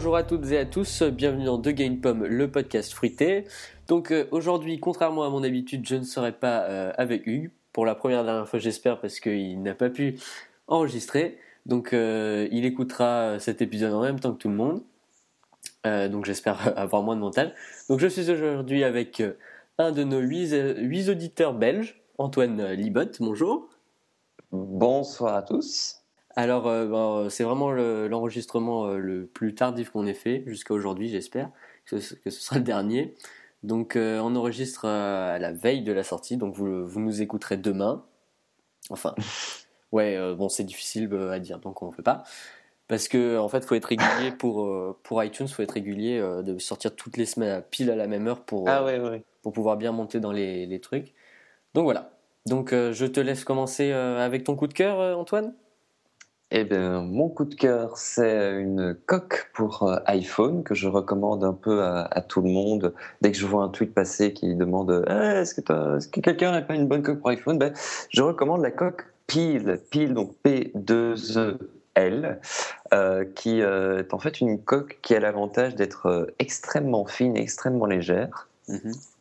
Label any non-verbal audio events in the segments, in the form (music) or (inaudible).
Bonjour à toutes et à tous, bienvenue dans The Game Pomme, le podcast fruité. Donc euh, aujourd'hui, contrairement à mon habitude, je ne serai pas euh, avec Hugues, pour la première dernière fois j'espère, parce qu'il n'a pas pu enregistrer. Donc euh, il écoutera cet épisode en même temps que tout le monde. donc j'espère (laughs) avoir moins de mental. Donc je suis aujourd'hui avec un de nos huit, auditeurs belges, Antoine Libot. Bonjour. Bonsoir à tous. Alors, euh, ben, c'est vraiment l'enregistrement euh, le, plus tardif qu'on ait fait jusqu'à aujourd'hui, j'espère que, ce (laughs) sera le dernier. Donc, euh, on enregistre à la veille de la sortie, donc vous, vous nous écouterez demain. Enfin, (laughs) ouais, bon, c'est difficile à dire, donc on ne fait pas. Parce que en fait, faut être régulier (laughs) pour pour iTunes, faut être régulier de sortir toutes les semaines à pile à la même heure pour ah pour pouvoir bien monter dans les, les trucs. Donc voilà. Donc je te laisse commencer avec ton coup de cœur, Antoine? Eh bien, mon coup de cœur, c'est une coque pour euh, iPhone que je recommande un peu à, tout le monde. Dès que je vois un tweet passer qui demande eh, est-ce que, quelqu'un n'a pas une bonne coque pour iPhone? Ben, Je recommande la coque Peel, Peel donc P2E. Euh, qui euh, est en fait une coque qui a l'avantage d'être extrêmement fine et extrêmement légère. Mm-hmm.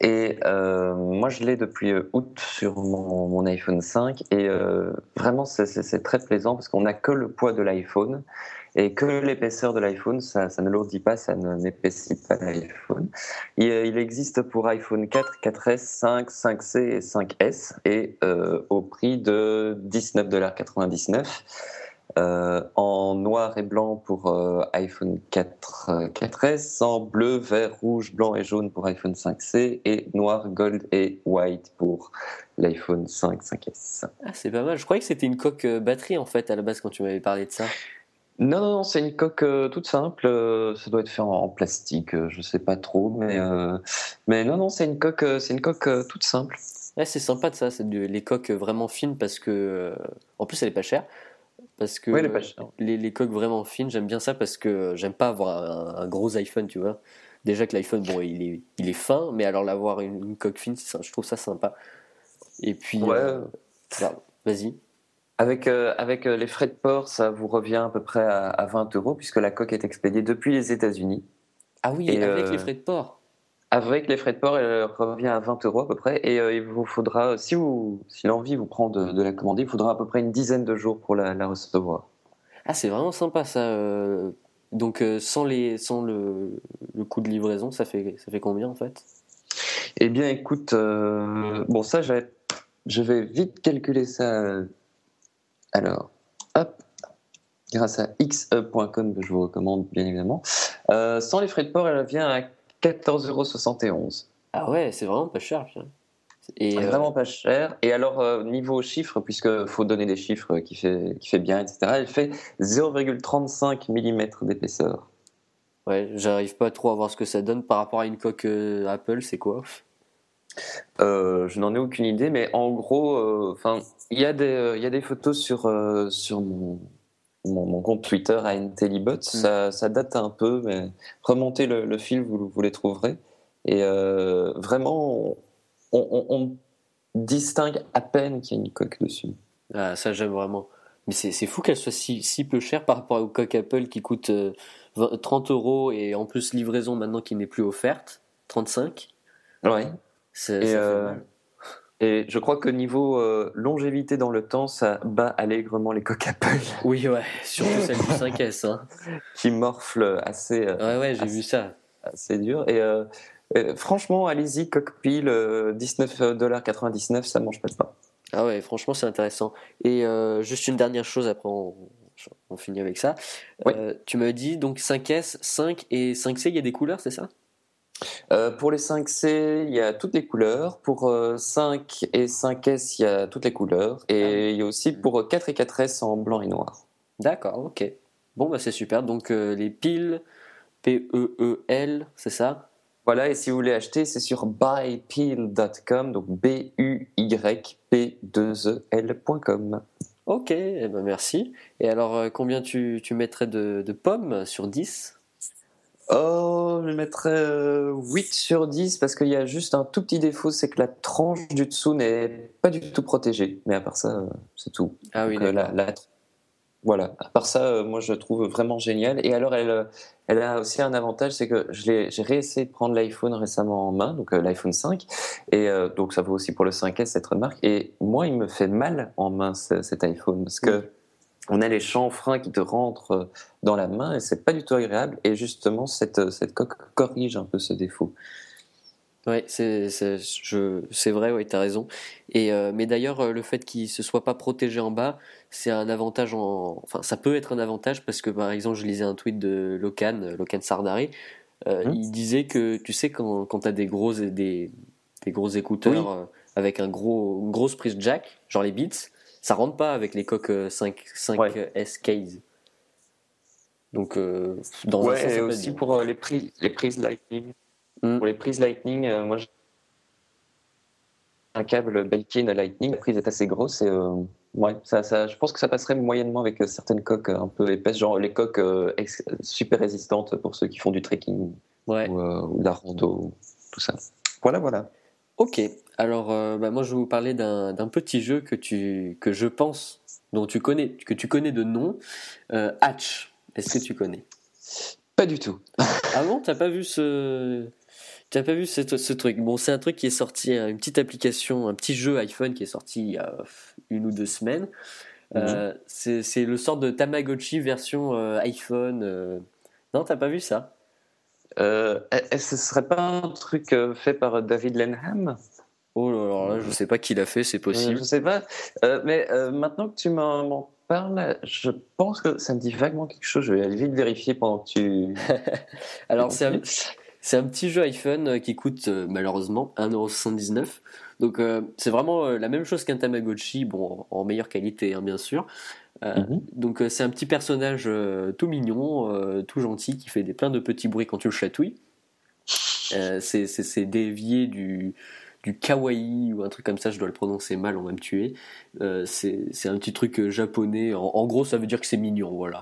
Et euh, moi, je l'ai depuis euh, août sur mon, iPhone 5. Et euh, vraiment, c'est très plaisant parce qu'on n'a que le poids de l'iPhone et que l'épaisseur de l'iPhone, ça, ça, ne lourdit pas, ça n'épaissit pas l'iPhone. Il, il, existe pour iPhone 4, 4S, 5, 5C et 5S et au prix de 19,99$. Euh, en noir et blanc pour euh, iPhone 4, 4S, euh, en bleu, vert, rouge, blanc et jaune pour iPhone 5C et noir, gold et white pour l'iPhone 5, 5S. Ah, c'est pas mal. Je croyais que c'était une coque batterie en fait à la base quand tu m'avais parlé de ça. Non, non, non c'est une coque toute simple. ça doit être fait en, plastique, je sais pas trop, mais, mais non, non, c'est une coque, c'est une coque toute simple. c'est sympa de ça, c'est les coques vraiment fines parce que, en plus, elle est pas chère parce que les, les, coques vraiment fines, j'aime bien ça parce que j'aime pas avoir un, gros iPhone, tu vois. Déjà que l'iPhone, bon, il est, il est fin, mais alors l'avoir une, coque fine, je trouve ça sympa. Et puis, euh, vas-y. Avec, euh, avec euh, les frais de port, ça vous revient à peu près à, 20 euros puisque la coque est expédiée depuis les États-Unis. Ah oui, avec les frais de port. Avec les frais de port, elle revient à 20 euros à peu près. Et euh, il vous faudra, si, vous, si l'envie vous prend de, la commander, il faudra à peu près une dizaine de jours pour la, recevoir. Ah, c'est vraiment sympa ça. Euh. Donc euh, sans, les, sans le, le, coût de livraison, ça fait, ça fait combien en fait? Eh bien écoute, bon ça je vais, vite calculer ça. Alors, hop, grâce à xe.com que je vous recommande bien évidemment. sans les frais de port, elle vient à 14,71€. Ah ouais, c'est vraiment pas cher. Et euh, Vraiment pas cher. Et alors, euh, niveau chiffres, puisque faut donner des chiffres qui fait, qui fait bien, etc., elle fait 0,35 mm d'épaisseur. Ouais, j'arrive pas trop à voir ce que ça donne par rapport à une coque euh, Apple, c'est quoi? Je n'en ai aucune idée, mais en gros, enfin, il y, a des, y a des photos sur, sur mon, mon, compte Twitter à Intellibot. Mm. Ça, ça, date un peu, mais remontez le, fil, vous, vous, les trouverez. Et euh, vraiment, on, distingue à peine qu'il y a une coque dessus. Ah, ça, j'aime vraiment. Mais c'est fou qu'elle soit si, si, peu chère par rapport au coque Apple qui coûte 30 euh, euros et en plus livraison maintenant qui n'est plus offerte, 35. Ouais. Ça, et je crois que niveau euh, longévité dans le temps, ça bat allègrement les coques Apple. (laughs) Oui, ouais, surtout celle du 5S. Hein. (laughs) Qui morfle assez. Euh, ouais, ouais, j'ai vu ça. Assez dur. Et euh, franchement, allez-y, cockpile, 19,99$, ça mange pas de pain. Ah ouais, franchement, c'est intéressant. Et juste une dernière chose, après on, on finit avec ça. tu m'as dit donc 5S, 5 et 5C, il y a des couleurs, c'est ça? Euh, pour les 5C, il y a toutes les couleurs. Pour 5 euh, et 5S, il y a toutes les couleurs. Et ah il y a aussi pour 4 et 4S en blanc et noir. D'accord, ok. Bon, bah c'est super. Donc euh, les piles, P-E-E-L, c'est ça? Voilà, et si vous voulez acheter, c'est sur buypeel.com, donc B-U-Y-P-2-E-L.com. Ok, eh ben merci. Et alors, combien tu, tu mettrais de, de pommes sur 10 Oh, je mettrais 8 euh, sur 10 parce qu'il y a juste un tout petit défaut, c'est que la tranche du dessous n'est pas du tout protégée. Mais à part ça, euh, c'est tout. Ah oui, euh, la, Voilà, à part ça, moi je trouve vraiment génial. Et alors, elle, elle a aussi un avantage, c'est que j'ai réessayé de prendre l'iPhone récemment en main, donc l'iPhone 5, et donc ça vaut aussi pour le 5S cette remarque. Et moi, il me fait mal en main cet iPhone parce que on a les chanfreins qui te rentrent dans la main et c'est pas du tout agréable. Et justement, cette, cette coque corrige un peu ce défaut. Ouais, c'est vrai, ouais, tu as raison. Et euh, mais d'ailleurs, euh, le fait qu'il se soit pas protégé en bas, c'est un avantage en enfin ça peut être un avantage parce que par exemple, je lisais un tweet de Locan, euh, Locan Sardari, mmh. il disait que tu sais quand quand tu as des gros des des gros écouteurs avec un gros une grosse prise jack, genre les Beats, ça rentre pas avec les coques 5 5S case. Donc dans ouais, un sens, et aussi pour les prises les prises Lightning. Mm. Pour les prises Lightning, euh, moi, j'ai un câble Belkin Lightning. La prise est assez grosse et euh, ouais, ça, ça, je pense que ça passerait moyennement avec euh, certaines coques un peu épaisses, genre les coques super résistantes pour ceux qui font du trekking ou, de la rando, tout ça. Voilà, voilà. Ok, alors bah, moi je vais vous parler d'un petit jeu que, tu, que je pense, dont tu connais, que tu connais de nom, Hatch. Est-ce que tu connais? Pas du tout. ah bon, t'as pas vu ce, tu pas vu ce, truc? Bon, c'est un truc qui est sorti, hein, une petite application, un petit jeu iPhone qui est sorti il y a une ou deux semaines. Euh, mhm. c'est le sort de Tamagotchi version euh, iPhone. Euh. Non, t'as pas vu ça? Euh, Ce serait pas un truc fait par David Lenham? Oh là là, je sais pas qui l'a fait, c'est possible. je sais pas. mais maintenant que tu m'en parles, je pense que ça me dit vaguement quelque chose. Je vais aller vite vérifier pendant que tu. (laughs) Alors, c'est c'est un petit jeu iPhone euh, qui coûte euh, malheureusement 1,79€. Donc euh, c'est vraiment la même chose qu'un Tamagotchi, bon en meilleure qualité hein, bien sûr. Mhm. Donc c'est un petit personnage tout mignon, tout gentil, qui fait des, plein de petits bruits quand tu le chatouilles. c'est dévié du, du kawaii ou un truc comme ça, je dois le prononcer mal, on va me tuer. c'est un petit truc japonais, en, gros ça veut dire que c'est mignon, voilà.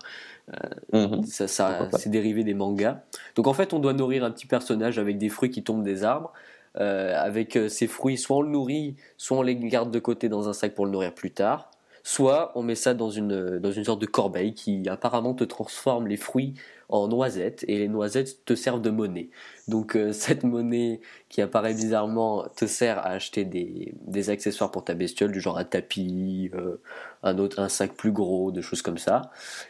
Euh, mhm. Ça, ça c'est dérivé des mangas. Donc en fait, on doit nourrir un petit personnage avec des fruits qui tombent des arbres. Euh, avec euh, ces fruits, soit on le nourrit, soit on les garde de côté dans un sac pour le nourrir plus tard, soit on met ça dans une, dans une sorte de corbeille qui apparemment te transforme les fruits en noisettes et les noisettes te servent de monnaie. Donc euh, (laughs) cette monnaie qui apparaît bizarrement te sert à acheter des, des accessoires pour ta bestiole du genre un tapis, euh, un autre un sac plus gros, de choses comme ça.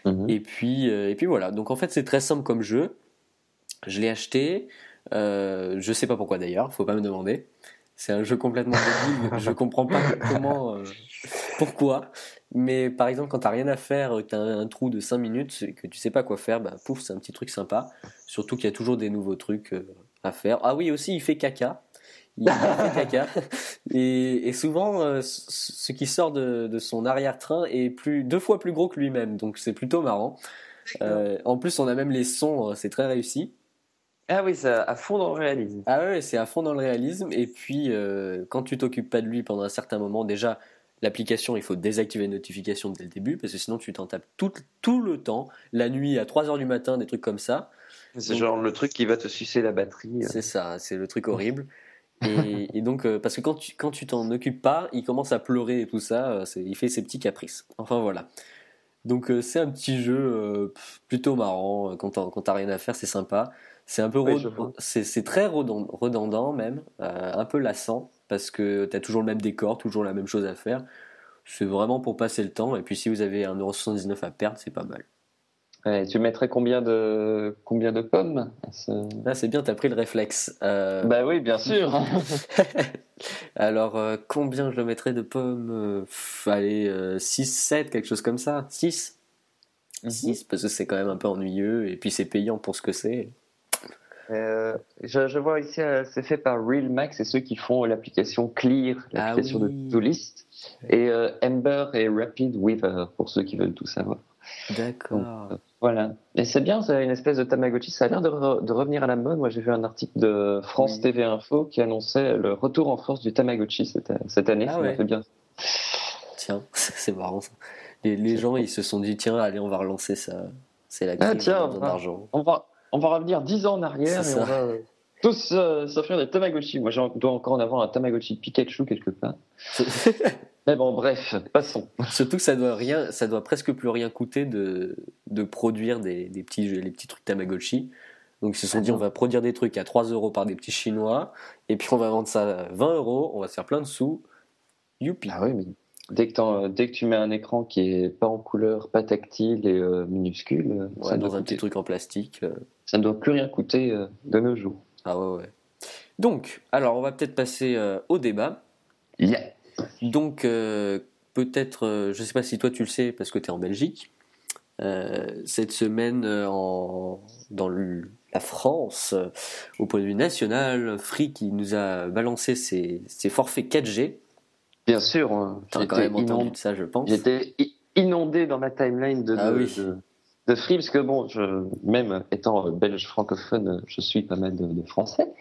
Mhm. Et puis euh, et puis voilà. Donc en fait c'est très simple comme jeu. Je l'ai acheté. je sais pas pourquoi d'ailleurs, faut pas me demander. C'est un jeu complètement débile. (laughs) je comprends pas comment, pourquoi. Mais par exemple, quand t'as rien à faire, que t'as un, trou de 5 minutes, et que tu sais pas quoi faire, bah pouf, c'est un petit truc sympa. Surtout qu'il y a toujours des nouveaux trucs euh, à faire. Ah oui, aussi, il fait caca. Il fait (laughs) caca. Et, souvent, euh, ce qui sort de, son arrière-train est plus, deux fois plus gros que lui-même. Donc c'est plutôt marrant. Euh, en plus, on a même les sons, c'est très réussi. Ah oui, c'est à fond dans le réalisme. Ah ouais, c'est à fond dans le réalisme. Et puis, quand tu t'occupes pas de lui pendant un certain moment, déjà, L'application, il faut désactiver les notifications dès le début parce que sinon tu t'en tapes tout, tout le temps, la nuit à 3h du matin, des trucs comme ça. C'est genre le truc qui va te sucer la batterie. C'est ça, c'est le truc horrible. (laughs) et, donc, euh, parce que quand tu quand tu t'en occupes pas, il commence à pleurer et tout ça, euh, il fait ses petits caprices. Enfin voilà. Donc euh, c'est un petit jeu plutôt marrant quand t'as rien à faire, c'est sympa. C'est un peu c'est très redondant même, un peu lassant parce que tu as toujours le même décor, toujours la même chose à faire. C'est vraiment pour passer le temps. Et puis si vous avez 1,79€ à perdre, c'est pas mal. tu mettrais combien de, combien de pommes Là, c'est bien, tu as pris le réflexe. Euh... Bah oui, bien sûr. (laughs) Alors, euh, combien je le mettrais de pommes euh, Allez, 6, euh, 7, quelque chose comme ça. 6 6, mhm. parce que c'est quand même un peu ennuyeux et puis c'est payant pour ce que c'est. Euh, je, vois ici, euh, c'est fait par RealMax, c'est ceux qui font l'application Clear, ah l'application de To-List, et euh, Ember et Rapid Weaver, pour ceux qui veulent tout savoir. D'accord. voilà. Et c'est bien, c'est une espèce de Tamagotchi. Ça a l'air de, revenir à la mode. Moi, j'ai vu un article de France TV Info qui annonçait le retour en force du Tamagotchi cette, cette année. Ah ça ouais. fait bien. Tiens, (laughs) c'est marrant ça. Les, gens, ils se sont dit, tiens, allez, on va relancer ça. C'est la ah, crise ah, tiens, d'argent. On va, on va revenir dix ans en arrière et on va, tous euh, s'offrir des Tamagotchi. Moi, je dois encore en avoir un Tamagotchi Pikachu quelque part. (laughs) Mais bon, bref, passons. Surtout que ça doit rien, ça doit presque plus rien coûter de, de produire des, des petits, les petits trucs Tamagotchi. Donc ils se sont dit, on va produire des trucs à 3 euros par des petits Chinois, et puis on va vendre ça à 20 euros, on va se faire plein de sous. Youpi. Ah oui, mais dès que, dès que tu mets un écran qui est pas en couleur, pas tactile et euh, minuscule, euh, ça dans un petit truc en plastique. Euh. Ça ne doit plus rien coûter de nos jours. Ah ouais, ouais. Donc, alors on va peut-être passer au débat. Yeah. Donc, peut-être, je sais pas si toi tu le sais parce que tu es en Belgique. cette semaine, en, dans la France, au point de vue national, Free qui nous a balancé ses, ses forfaits 4G Bien sûr. Hein. J'ai quand même entendu de ça, je pense. J'étais inondé dans ma timeline de, ah de, Free, parce que bon, je, même étant belge francophone, je suis pas mal de, français,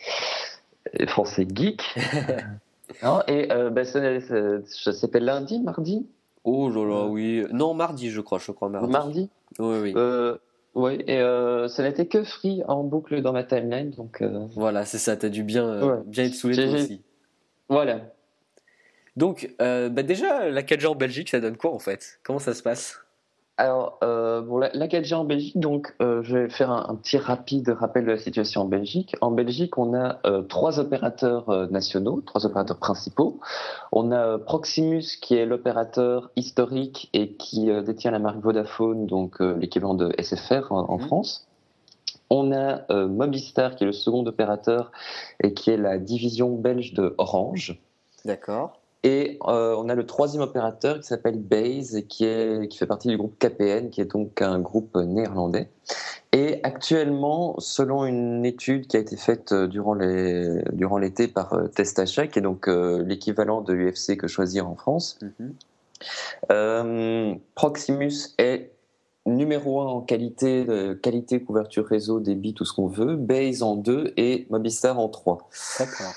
français geek. (laughs) et euh, bah, c'était lundi, mardi? Oh là là, oui. Non, mardi, je crois, je crois mardi. Mardi? Oui, oui. Euh, oui, et euh, ça n'était que Free en boucle dans ma timeline, donc. Euh, voilà, c'est ça. T'as dû bien, bien être saoulé toi aussi. Voilà. Donc, euh, bah déjà, la 4G en Belgique, ça donne quoi en fait? Comment ça se passe? Alors, euh, bon, la, 4G en Belgique, donc, euh, je vais faire un, petit rapide rappel de la situation en Belgique. En Belgique, on a trois opérateurs nationaux, trois opérateurs principaux. On a Proximus, qui est l'opérateur historique et qui détient la marque Vodafone, donc l'équivalent de SFR en, mhm. France. On a Mobistar, qui est le second opérateur et qui est la division belge de Orange. D'accord. Et euh, on a le troisième opérateur qui s'appelle Base, qui, est, qui fait partie du groupe KPN, qui est donc un groupe néerlandais. Et actuellement, selon une étude qui a été faite euh, durant l'été durant par euh, Testachat, qui est donc l'équivalent de l'UFC que choisir en France, mhm. Proximus est numéro un en qualité, qualité, couverture réseau, débit, tout ce qu'on veut, Base en deux et Mobistar en trois. D'accord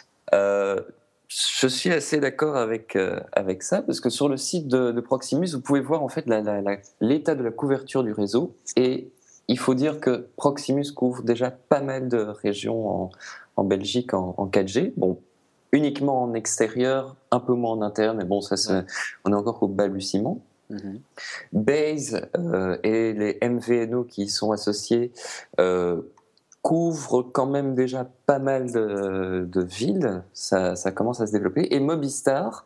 je suis assez d'accord avec, euh, avec ça, parce que sur le site de, Proximus, vous pouvez voir en fait l'état de la couverture du réseau. Et il faut dire que Proximus couvre déjà pas mal de régions en, Belgique en, 4G. Bon, uniquement en extérieur, un peu moins en interne, mais bon, ça, on est encore au balbutiement. Mm Base euh, et les MVNO qui y sont associés euh, couvre quand même déjà pas mal de, villes, ça, commence à se développer, et Mobistar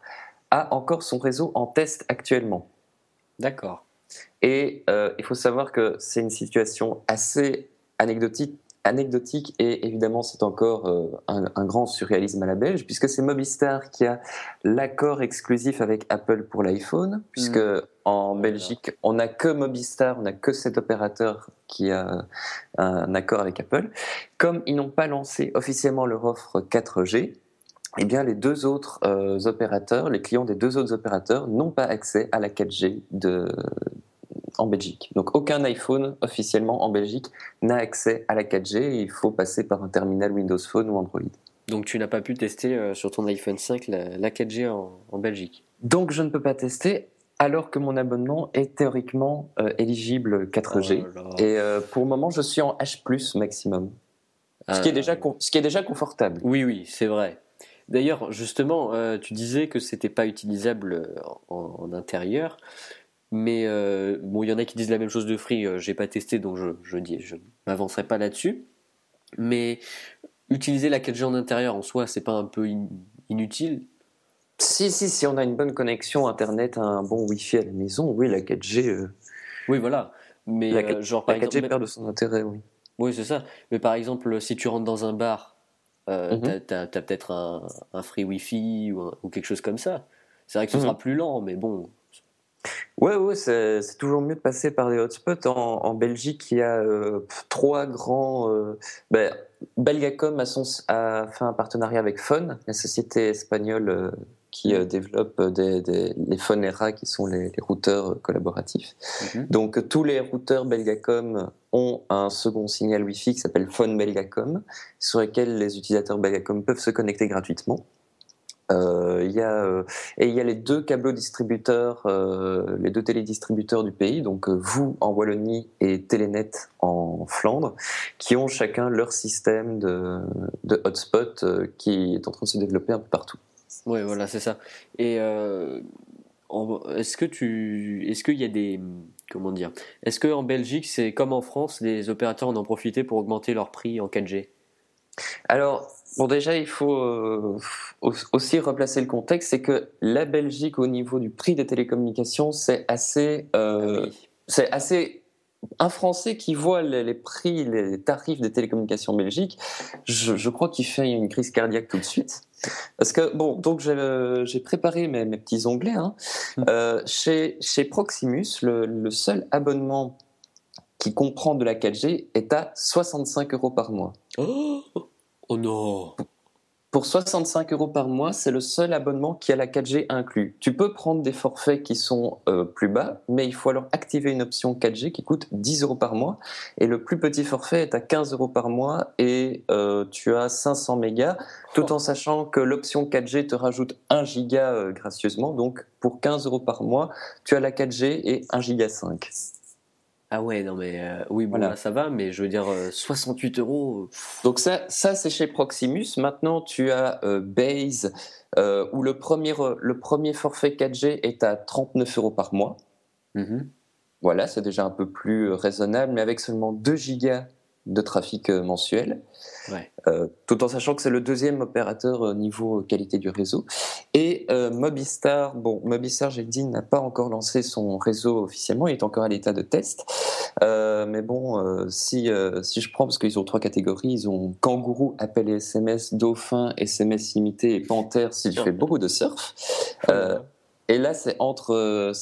a encore son réseau en test actuellement. D'accord. Et euh, il faut savoir que c'est une situation assez anecdotique, anecdotique et évidemment c'est encore euh, un, grand surréalisme à la belge puisque c'est Mobistar qui a l'accord exclusif avec Apple pour l'iPhone puisque hmm. En Belgique on n'a que Mobistar, on n'a que cet opérateur qui a un accord avec Apple. Comme ils n'ont pas lancé officiellement leur offre 4G, eh bien, les deux autres euh, opérateurs, les clients des deux autres opérateurs n'ont pas accès à la 4G de, en Belgique. Donc aucun iPhone officiellement en Belgique n'a accès à la 4G il faut passer par un terminal Windows Phone ou Android. Donc tu n'as pas pu tester euh, sur ton iPhone 5 la, 4G en, Belgique? Donc je ne peux pas tester alors que mon abonnement est théoriquement euh, éligible 4G. et euh, pour le moment je suis en H maximum. Ce qui, est déjà ce qui est déjà confortable. Oui, oui, c'est vrai. D'ailleurs, justement, tu disais que c'était pas utilisable en intérieur. Mais euh, bon, il y en a qui disent la même chose de Free. Euh, j'ai pas testé, donc je je dis je m'avancerai pas là-dessus. Mais utiliser la 4G en intérieur en soi, c'est pas un peu inutile? Si si si on a une bonne connexion internet, un bon Wi-Fi à la maison, oui la 4G. Euh, oui voilà. Mais la, genre par la 4G perd de son intérêt, oui. Oui c'est ça. Mais par exemple, si tu rentres dans un bar, mhm. tu as, peut-être un, un, free Wi-Fi ou, ou, quelque chose comme ça. C'est vrai que ce mhm. sera plus lent, mais bon, Ouais, ouais, c'est toujours mieux de passer par des hotspots. En, en Belgique, il y a euh, trois grands. Euh, ben, Belgacom a, son, a, fait un partenariat avec Phone, la société espagnole euh, qui mm. développe des, des, les Phonera, qui sont les, routeurs collaboratifs. Mm-hmm. Donc, tous les routeurs Belgacom ont un second signal Wi-Fi qui s'appelle Phone Belgacom, sur lequel les utilisateurs Belgacom peuvent se connecter gratuitement. Euh, y a, euh, et il y a les deux câbleaux distributeurs, euh, les deux télédistributeurs du pays, donc vous en Wallonie et Telenet en Flandre, qui ont chacun leur système de, de hotspot qui est en train de se développer un peu partout. Oui, voilà, c'est ça. Et est-ce que tu, est-ce qu'il y a des, comment dire, est-ce que en Belgique c'est comme en France, les opérateurs en ont profité pour augmenter leur prix en 4G Alors, Bon, déjà, il faut euh, aussi replacer le contexte, c'est que la Belgique, au niveau du prix des télécommunications, c'est assez, euh, ah c'est assez un Français qui voit les, prix, les tarifs des télécommunications belgiques, je, je crois qu'il fait une crise cardiaque tout de suite. Parce que, bon, donc j'ai préparé mes, mes, petits onglets. Hein. Hum. Euh, chez, chez Proximus, le, le, seul abonnement qui comprend de la 4G est à 65 euros par mois. Oh Oh non Pour 65 euros par mois, c'est le seul abonnement qui a la 4G inclus. Tu peux prendre des forfaits qui sont euh, plus bas, mais il faut alors activer une option 4G qui coûte 10 euros par mois. Et le plus petit forfait est à 15 euros par mois et euh, tu as 500 mégas, tout en sachant que l'option 4G te rajoute 1 giga euh, gracieusement. Donc pour 15 euros par mois, tu as la 4G et 1 giga 5. Ah ouais, non mais euh, oui, bon, voilà. ça va, mais je veux dire 68 euh, euros. Euh, Donc ça, ça c'est chez Proximus. Maintenant, tu as Base, où le premier, le premier forfait 4G est à 39 euros par mois. Mm-hmm. Voilà, c'est déjà un peu plus raisonnable, mais avec seulement 2 gigas de trafic euh, mensuel, euh, tout en sachant que c'est le deuxième opérateur au niveau qualité du réseau. Et euh, Mobistar, bon, Mobistar, j'ai dit, n'a pas encore lancé son réseau officiellement, il est encore à l'état de test. mais bon, si, si je prends, parce qu'ils ont trois catégories, ils ont Kangourou, appel et SMS, Dauphin, SMS limité et Panthère s'il fait beaucoup de surf. Et là, c'est entre,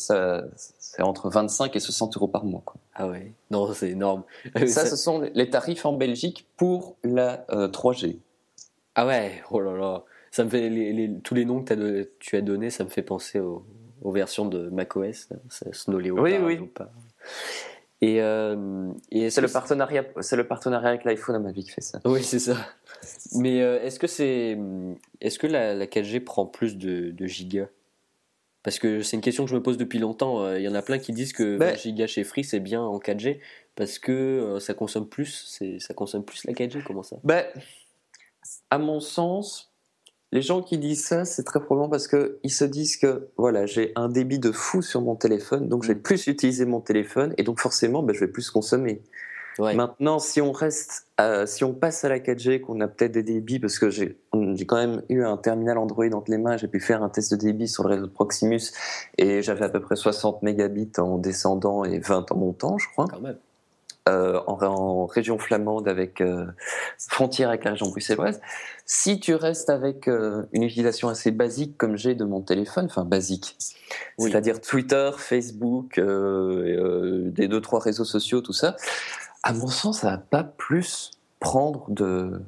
entre 25 et 60 euros par mois. Quoi. Ah ouais, non, c'est énorme. ça, (laughs) ce sont les tarifs en Belgique pour la 3G. Euh, ah ouais, oh là là. Ça me fait les, tous les noms que as tu as donnés, ça me fait penser aux, versions de macOS, Snow Leopard. Oui, oui. Et, euh, et c'est le partenariat, c'est le partenariat avec l'iPhone à ma vie qui fait ça. Oui, c'est ça. Mais euh, est-ce que c'est, est-ce que la, la 4G prend plus de, de gigas? Parce que c'est une question que je me pose depuis longtemps. Euh, il y en a plein qui disent que 20 gigas chez Free c'est bien en 4G parce que euh, ça consomme plus, ça consomme plus la 4G. Comment ça? Ben, À mon sens, les gens qui disent ça, c'est très probablement parce qu'ils se disent que voilà, j'ai un débit de fou sur mon téléphone, donc je vais mm. plus utiliser mon téléphone et donc forcément, ben, je vais plus consommer. Maintenant, si on reste, si on passe à la 4G, qu'on a peut-être des débits, parce que j'ai quand même eu un terminal Android entre les mains, j'ai pu faire un test de débit sur le réseau de Proximus et j'avais à peu près 60 mégabits en descendant et 20 en montant, je crois. Euh, en, région flamande avec euh, frontière avec la région bruxelloise. Si tu restes avec euh, une utilisation assez basique comme j'ai de mon téléphone, enfin basique, c'est-à-dire Twitter, Facebook, des deux trois réseaux sociaux, tout ça, à mon sens, ça va pas plus prendre de,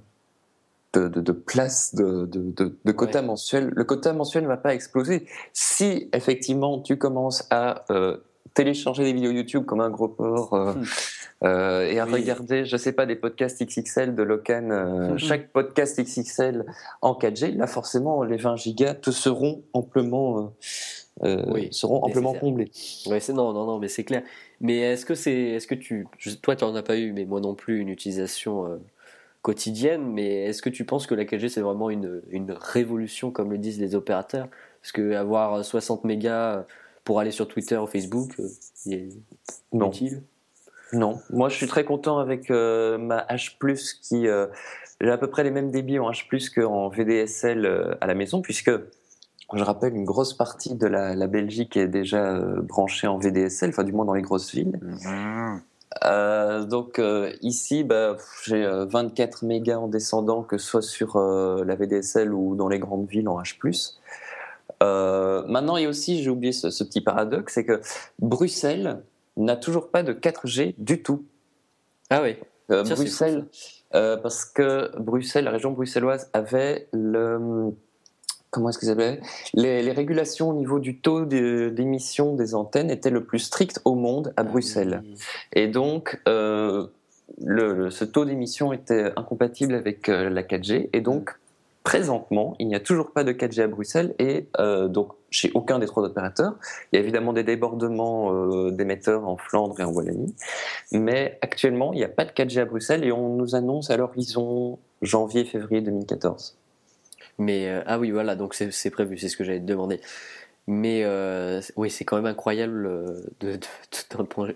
de, place de, de, quota mensuel. Le quota mensuel ne va pas exploser. Si effectivement tu commences à euh, télécharger des vidéos YouTube comme un gros porc euh, hmm. euh, et à regarder, je sais pas, des podcasts XXL de Locan, hmm. chaque podcast XXL en 4G, là forcément les 20 gigas te seront amplement, seront amplement comblés. Oui, c'est non, non, non, mais c'est clair. Mais est-ce que c'est, est-ce que tu, toi tu n'en as pas eu, mais moi non plus, une utilisation euh, quotidienne, mais est-ce que tu penses que la 4G c'est vraiment une, une, révolution comme le disent les opérateurs? Parce que avoir 60 mégas pour aller sur Twitter ou Facebook, euh, est non. utile Non, moi je suis très content avec euh, ma H+, qui j'ai à peu près les mêmes débits en H+, qu'en VDSL à la maison, puisque je rappelle, une grosse partie de la, Belgique est déjà euh, branchée en VDSL, enfin du moins dans les grosses villes. Mmh. Euh, donc euh, ici, bah, j'ai 24 mégas en descendant, que ce soit sur la VDSL ou dans les grandes villes en H+. maintenant, a aussi, j'ai oublié ce, petit paradoxe, c'est que Bruxelles n'a toujours pas de 4G du tout. Ah oui. Bruxelles, parce que Bruxelles, la région bruxelloise avait le comment est-ce que s'appelle les, les, régulations au niveau du taux d'émission des antennes étaient le plus strict au monde à ah Bruxelles. Et donc, euh, le, ce taux d'émission était incompatible avec euh, la 4G. Et donc, présentement, il n'y a toujours pas de 4G à Bruxelles et euh, donc chez aucun des trois opérateurs. Il y a évidemment des débordements euh, d'émetteurs en Flandre et en Wallonie, mais actuellement, il n'y a pas de 4G à Bruxelles et on nous annonce à l'horizon janvier-février 2014. Mais euh, ah oui, voilà, donc c'est prévu, c'est ce que j'allais te demander. Mais oui, c'est quand même incroyable de,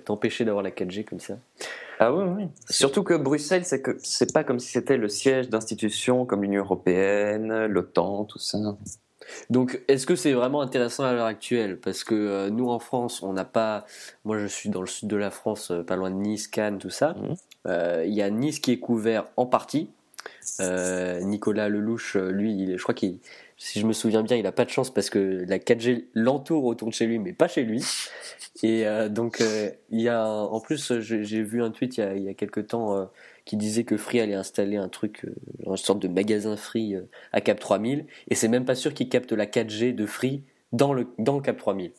t'empêcher d'avoir la 4G comme ça. Ah oui, oui. Surtout que Bruxelles, c'est que c'est pas comme si c'était le siège d'institutions comme l'Union européenne, l'OTAN, tout ça. Donc, est-ce que c'est vraiment intéressant à l'heure actuelle? Parce que euh, nous, en France, on n'a pas. Moi, je suis dans le sud de la France, euh, pas loin de Nice, Cannes, tout ça. Mhm. Euh, il y a Nice qui est couvert en partie. Nicolas Lelouch, lui, je crois qu'il, si je me souviens bien, il n'a pas de chance parce que la 4G l'entoure autour de chez lui, mais pas chez lui. Et euh, donc, euh, il y a, en plus, j'ai vu un tweet il y a, il y a quelques temps euh, qui disait que Free allait installer un truc, une sorte de magasin Free à Cap 3000, et c'est même pas sûr qu'il capte la 4G de Free dans le, dans le Cap 3000.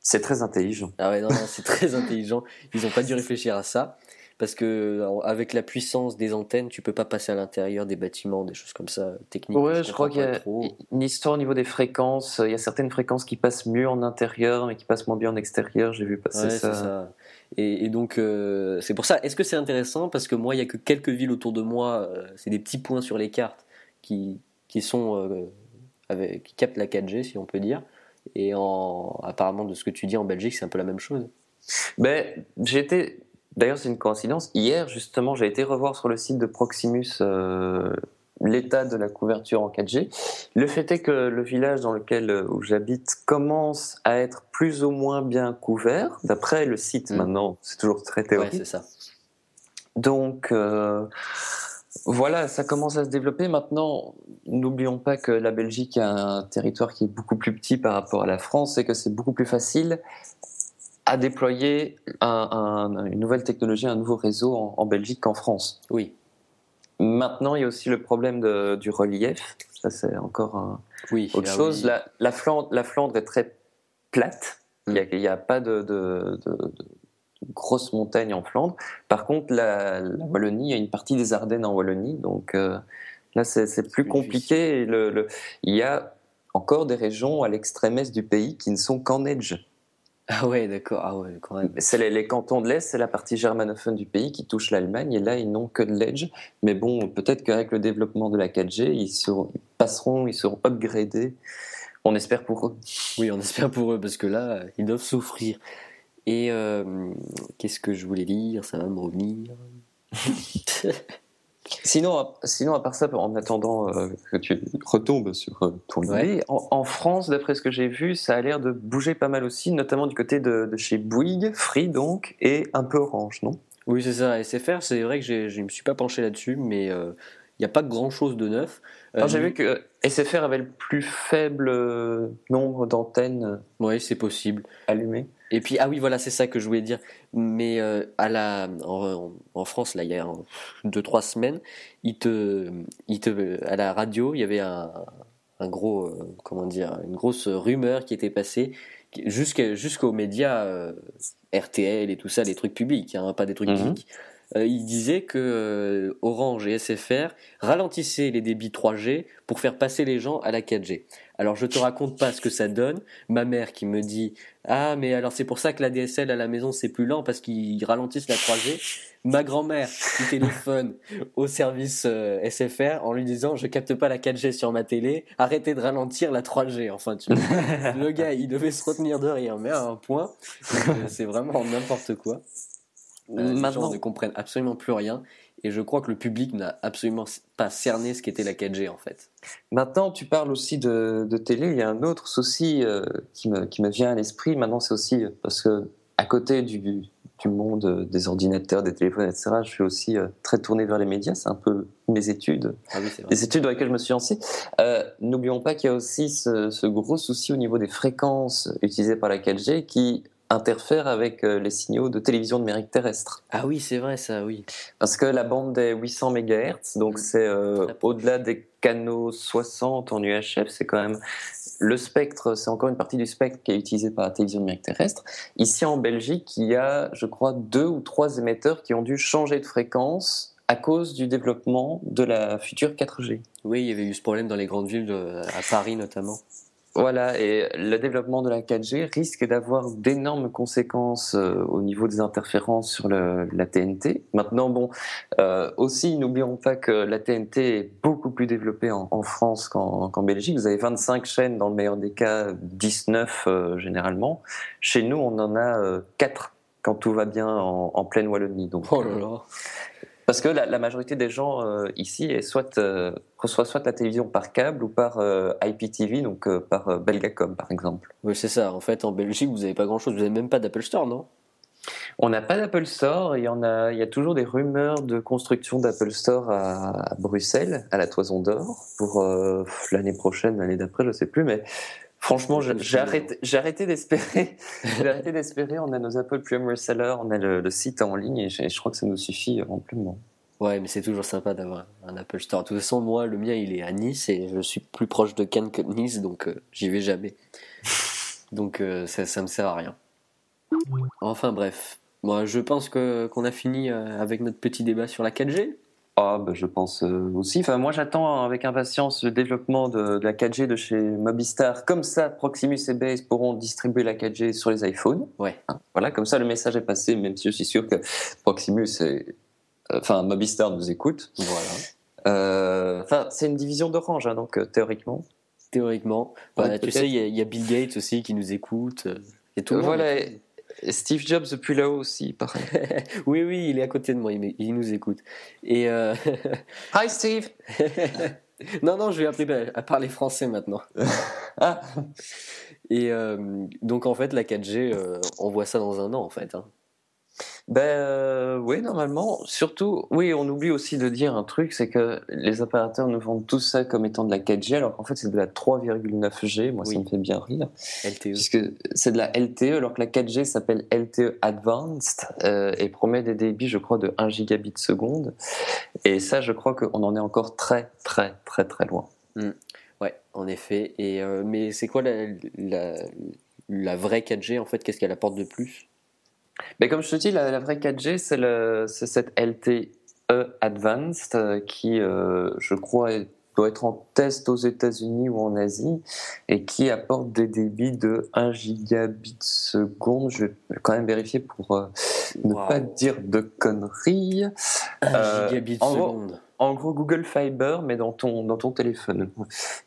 C'est très intelligent. Ah ouais, non, non c'est très (laughs) intelligent. Ils n'ont pas dû réfléchir à ça parce que avec la puissance des antennes, tu peux pas passer à l'intérieur des bâtiments, des choses comme ça, techniques. Ouais, je, crois qu'il y a une histoire au niveau des fréquences. Il y a certaines fréquences qui passent mieux en intérieur, mais qui passent moins bien en extérieur. J'ai vu passer ça. ça. Et, donc, euh, c'est pour ça. Est-ce que c'est intéressant? Parce que moi, il y a que quelques villes autour de moi. Euh, c'est des petits points sur les cartes qui, qui sont euh, avec, qui captent la 4G, si on peut dire. Et en, apparemment, de ce que tu dis en Belgique, c'est un peu la même chose. Ben, j'étais D'ailleurs, c'est une coïncidence. Hier, justement, j'ai été revoir sur le site de Proximus euh, l'état de la couverture en 4G. Le fait est que le village dans lequel euh, où j'habite commence à être plus ou moins bien couvert, d'après le site. Mm. Maintenant, c'est toujours très théorique. Ouais, c'est ça. Donc. Euh, voilà, ça commence à se développer. Maintenant, n'oublions pas que la Belgique a un territoire qui est beaucoup plus petit par rapport à la France et que c'est beaucoup plus facile à déployer une nouvelle technologie, un nouveau réseau en, Belgique qu'en France. Oui. Maintenant, il y a aussi le problème du relief. Ça, c'est encore un, oui, autre chose. La, Flandre, la, Flandre, est très plate. Il n'y a, pas de, de, grosses montagnes en Flandre. Par contre, la, Wallonie, il y a une partie des Ardennes en Wallonie. Donc euh, là, c'est plus compliqué. le, il y a encore des régions à l'extrême est du pays qui ne sont qu'en neige. Ah ouais, d'accord. Ah ouais, quand même. C'est les, cantons de l'Est, c'est la partie germanophone du pays qui touche l'Allemagne, et là, ils n'ont que de l'Edge. Mais bon, peut-être qu'avec le développement de la 4G, ils, seront, passeront, ils seront upgradés. On espère pour eux. Oui, on espère pour eux, parce que là, ils doivent souffrir. Et euh, qu'est-ce que je voulais dire? Ça va me revenir. (laughs) Sinon, sinon, à part ça, en attendant euh, que tu retombes sur euh, ton idée, en, France, d'après ce que j'ai vu, ça a l'air de bouger pas mal aussi, notamment du côté de, chez Bouygues, Free donc, et un peu Orange, non? Oui, c'est ça. SFR, c'est vrai que je ne me suis pas penché là-dessus, mais il euh, n'y a pas grand-chose de neuf. j'ai vu que SFR avait le plus faible nombre d'antennes. Oui, c'est possible. Allumées. Et puis, ah oui, voilà, c'est ça que je voulais dire. Mais euh, à la, en, France, là, il y a deux, trois semaines, il te, il te, à la radio, il y avait un, un gros, euh, comment dire, une grosse rumeur qui était passée jusqu'aux médias euh, RTL et tout ça, les trucs publics, hein, pas des trucs mmh. Il disait que Orange et SFR ralentissaient les débits 3G pour faire passer les gens à la 4G. Alors je te raconte pas ce que ça donne. Ma mère qui me dit ah mais alors c'est pour ça que la DSL à la maison c'est plus lent parce qu'ils ralentissent la 3G. Ma grand-mère qui téléphone au service euh, SFR en lui disant je capte pas la 4G sur ma télé, arrêtez de ralentir la 3G. Enfin tu le gars il devait se retenir de rire mais à un point euh, c'est vraiment n'importe quoi. Euh, les gens ne comprennent absolument plus rien et je crois que le public n'a absolument pas cerné ce qu'était la 4G en fait. Maintenant, tu parles aussi de, télé. Il y a un autre souci euh, qui, me, qui, me, vient à l'esprit. Maintenant, c'est aussi parce que à côté du, du, monde des ordinateurs, des téléphones, etc., je suis aussi euh, très tourné vers les médias. C'est un peu mes études, ah les études dans lesquelles je me suis lancé. Euh, n'oublions pas qu'il y a aussi ce, ce, gros souci au niveau des fréquences utilisées par la 4G qui interfère avec euh, les signaux de télévision numérique terrestre. Ah oui, c'est vrai ça, oui. Parce que la bande des 800 MHz, donc mm. c'est euh, au-delà des canaux 60 en UHF, c'est quand même le spectre, c'est encore une partie du spectre qui est utilisé par la télévision numérique terrestre. Ici en Belgique, il y a, je crois, deux ou trois émetteurs qui ont dû changer de fréquence à cause du développement de la future 4G. Oui, il y avait eu ce problème dans les grandes villes, à Paris notamment. Voilà, et le développement de la 4G risque d'avoir d'énormes conséquences euh, au niveau des interférences sur la TNT. Maintenant, bon, euh, aussi, n'oublions pas que la TNT est beaucoup plus développée en, France qu'en Belgique. Vous avez 25 chaînes dans le meilleur des cas, 19 euh, généralement. Chez nous, on en a 4 quand tout va bien en, pleine Wallonie. Donc, oh là là. Parce que la, majorité des gens euh, ici est soit, euh, reçoit soit la télévision par câble ou par euh, IPTV, donc par Belgacom par exemple. Oui, c'est ça. En fait, en Belgique, vous n'avez pas grand-chose. Vous n'avez même pas d'Apple Store, non? On n'a pas d'Apple Store. Il y, en a, il y a toujours des rumeurs de construction d'Apple Store à, Bruxelles, à la Toison d'Or, pour l'année prochaine, l'année d'après, je ne sais plus. Mais Franchement, j'ai arrêté, arrêté d'espérer. (laughs) j'ai arrêté d'espérer. On a nos Apple Premier Reseller, on a le, site en ligne et je, crois que ça nous suffit amplement. Ouais, mais c'est toujours sympa d'avoir un Apple Store. De toute façon, moi, le mien, il est à Nice et je suis plus proche de Cannes que de Nice, donc euh, j'y vais jamais. Donc euh, ça, ça me sert à rien. Enfin bref, moi, je pense que qu'on a fini euh, avec notre petit débat sur la 4G. Ah, bah, je pense euh, aussi. Enfin, moi, j'attends avec impatience le développement de, la 4G de chez Mobistar. Comme ça, Proximus et Base pourront distribuer la 4G sur les iPhones. Ouais. Hein, voilà, comme ça, le message est passé, même si je suis sûr que Proximus et. Euh, enfin, Mobistar nous écoute. Voilà. Euh, enfin, c'est une division d'Orange, hein, donc théoriquement. Théoriquement. tu sais, il y, a Bill Gates aussi qui nous écoute. Et tout le voilà. Steve Jobs depuis là-haut aussi, pareil. (laughs) oui, oui, il est à côté de moi, il, nous écoute. Et euh... (laughs) Hi Steve (laughs) Non, non, je vais apprendre à parler français maintenant. ah. Et euh, donc en fait, la 4G, euh, on voit ça dans un an en fait. Hein. Ben euh, oui, normalement. Surtout, oui, on oublie aussi de dire un truc, c'est que les opérateurs nous vendent tout ça comme étant de la 4G, alors qu'en fait c'est de la 3,9G. Moi, ça me fait bien rire. LTE. Puisque c'est de la LTE, alors que la 4G s'appelle LTE Advanced euh, et promet des débits, je crois, de 1 gigabit seconde. Et ça, je crois qu'on en est encore très, très, très, très loin. Mm. Ouais, en effet. Et euh, mais c'est quoi la, la, la vraie 4G en fait? Qu'est-ce qu'elle apporte de plus? Mais comme je te dis, la, vraie 4G, c'est cette LTE Advanced euh, qui, euh, je crois, doit être en test aux États-Unis ou en Asie et qui apporte des débits de 1 gigabit seconde. Je vais quand même vérifier pour euh, ne pas dire de conneries. 1 gigabit seconde en gros Google Fiber, mais dans ton, dans ton téléphone.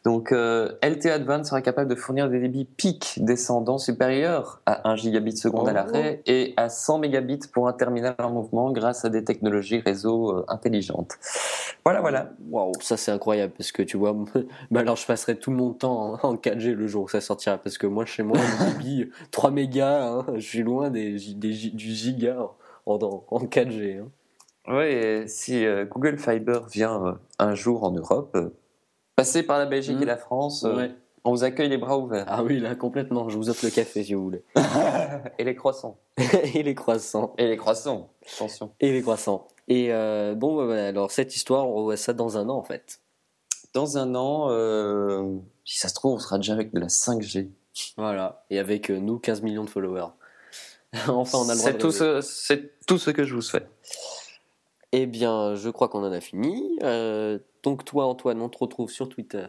Donc euh, LTE Advanced sera capable de fournir des débits pics descendants supérieurs à 1 gigabit seconde à l'arrêt et à 100 mégabits pour un terminal en mouvement grâce à des technologies réseau euh, intelligentes. Voilà, voilà. Waouh, ça c'est incroyable parce que tu vois, (laughs) bah alors je passerai tout mon temps en 4G le jour où ça sortira parce que moi chez moi, le débit 3 mégas, hein, je suis loin des, des, du giga en, en 4G. Hein. Oui, si euh, Google Fiber vient euh, un jour en Europe, euh, passer par la Belgique et mm. la France, on vous accueille les bras ouverts. Ah oui, là, complètement. Je vous offre le café si vous voulez. (laughs) et les croissants. (laughs) et les croissants. Et les croissants, attention. Et les croissants. Et bon, bah, alors cette histoire, on revoit ça dans un an en fait. Dans un an, si ça se trouve, on sera déjà avec de la 5G. Voilà, et avec nous 15 millions de followers. (laughs) enfin, on a le droit C'est tout, ce, tout ce que je vous souhaite. Eh bien, je crois qu'on en a fini. Euh, donc toi, Antoine, on te retrouve sur Twitter.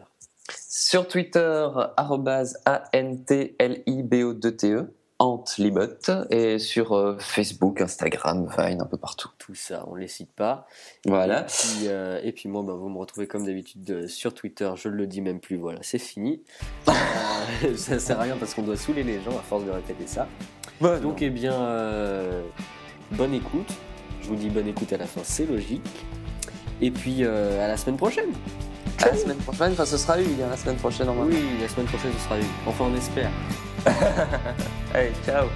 Sur Twitter, A-N-T-L-I-B-O-2-T-E, Antlibot, et sur euh, Facebook, Instagram, Vine, un peu partout. Tout ça, on ne les cite pas. Voilà. Et puis, euh, et puis moi, bah, vous me retrouvez comme d'habitude sur Twitter, je ne le dis même plus, voilà, c'est fini. (laughs) ça sert à rien parce qu'on doit saouler les gens à force de répéter ça. Donc, eh bien, bonne écoute. Je vous dis bonne écoute à la fin, c'est logique. Et puis euh, à la semaine prochaine. À la semaine prochaine, enfin ce sera eu, la semaine prochaine en Oui, la semaine prochaine ce sera eu. Enfin on espère. (laughs) Allez, ciao